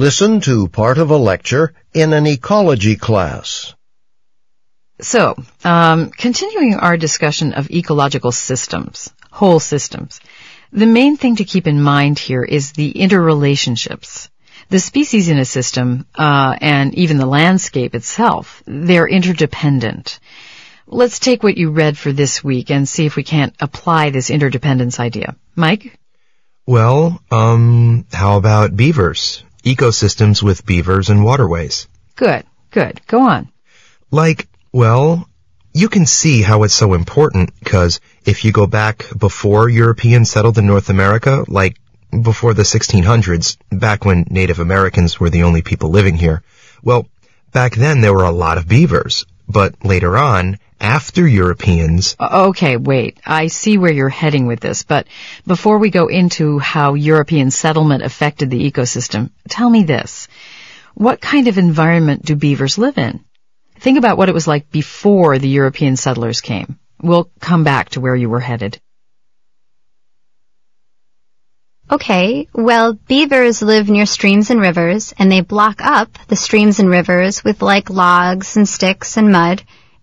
Listen to part of a lecture in an ecology class. So, um, continuing our discussion of ecological systems, whole systems, the main thing to keep in mind here is the interrelationships. The species in a system, uh, and even the landscape itself, they're interdependent. Let's take what you read for this week and see if we can't apply this interdependence idea. Mike? Well, um, how about beavers? Ecosystems with beavers and waterways. Good, good. Go on. Like, well, you can see how it's so important because if you go back before Europeans settled in North America, like before the 1600s, back when Native Americans were the only people living here, well, back then there were a lot of beavers. But later on, after Europeans. Okay, wait. I see where you're heading with this, but before we go into how European settlement affected the ecosystem, tell me this. What kind of environment do beavers live in? Think about what it was like before the European settlers came. We'll come back to where you were headed. Okay, well, beavers live near streams and rivers, and they block up the streams and rivers with like logs and sticks and mud.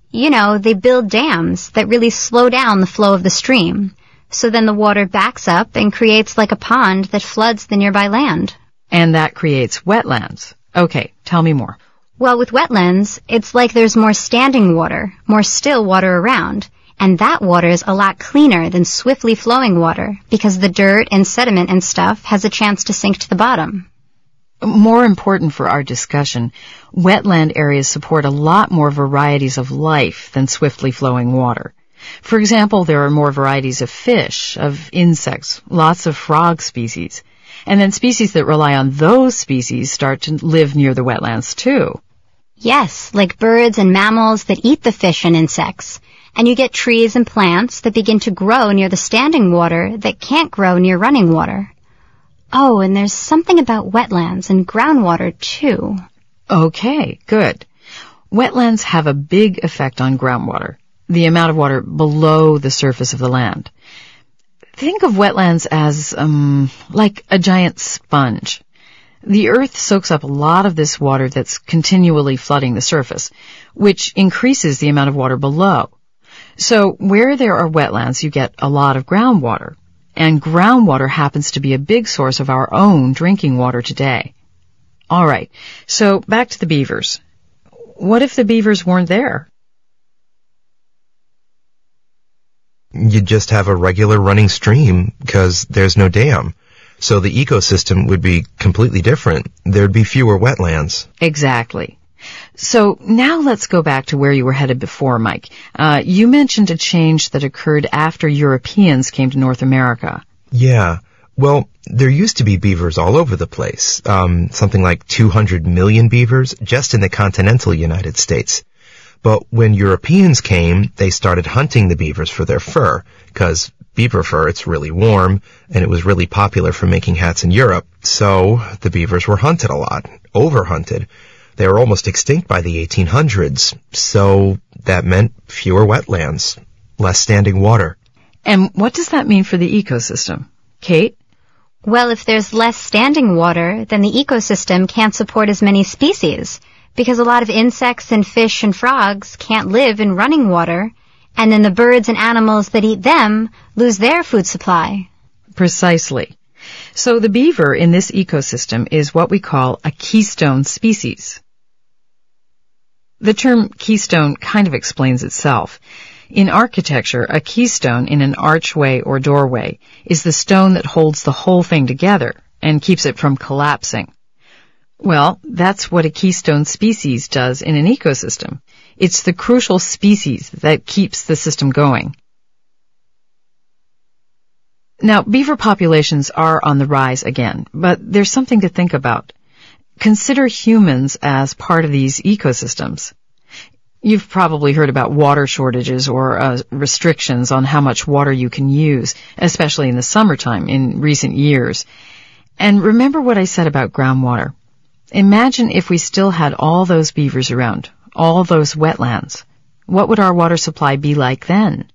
You know, they build dams that really slow down the flow of the stream. So then the water backs up and creates like a pond that floods the nearby land. And that creates wetlands. Okay, tell me more. Well, with wetlands, it's like there's more standing water, more still water around. And that water is a lot cleaner than swiftly flowing water because the dirt and sediment and stuff has a chance to sink to the bottom. More important for our discussion, wetland areas support a lot more varieties of life than swiftly flowing water. For example, there are more varieties of fish, of insects, lots of frog species. And then species that rely on those species start to live near the wetlands too. Yes, like birds and mammals that eat the fish and insects and you get trees and plants that begin to grow near the standing water that can't grow near running water. Oh, and there's something about wetlands and groundwater too. Okay, good. Wetlands have a big effect on groundwater, the amount of water below the surface of the land. Think of wetlands as, um, like a giant sponge. The earth soaks up a lot of this water that's continually flooding the surface, which increases the amount of water below. So where there are wetlands, you get a lot of groundwater. And groundwater happens to be a big source of our own drinking water today. Alright, so back to the beavers. What if the beavers weren't there? You'd just have a regular running stream because there's no dam. So the ecosystem would be completely different. There'd be fewer wetlands. Exactly. So now let's go back to where you were headed before, Mike. Uh, you mentioned a change that occurred after Europeans came to North America. Yeah. Well, there used to be beavers all over the place. Um, something like 200 million beavers just in the continental United States. But when Europeans came, they started hunting the beavers for their fur, because beaver fur, it's really warm, and it was really popular for making hats in Europe. So the beavers were hunted a lot, overhunted. They were almost extinct by the 1800s, so that meant fewer wetlands, less standing water. And what does that mean for the ecosystem? Kate? Well, if there's less standing water, then the ecosystem can't support as many species, because a lot of insects and fish and frogs can't live in running water, and then the birds and animals that eat them lose their food supply. Precisely. So the beaver in this ecosystem is what we call a keystone species. The term keystone kind of explains itself. In architecture, a keystone in an archway or doorway is the stone that holds the whole thing together and keeps it from collapsing. Well, that's what a keystone species does in an ecosystem. It's the crucial species that keeps the system going. Now, beaver populations are on the rise again, but there's something to think about. Consider humans as part of these ecosystems. You've probably heard about water shortages or uh, restrictions on how much water you can use, especially in the summertime in recent years. And remember what I said about groundwater. Imagine if we still had all those beavers around, all those wetlands. What would our water supply be like then?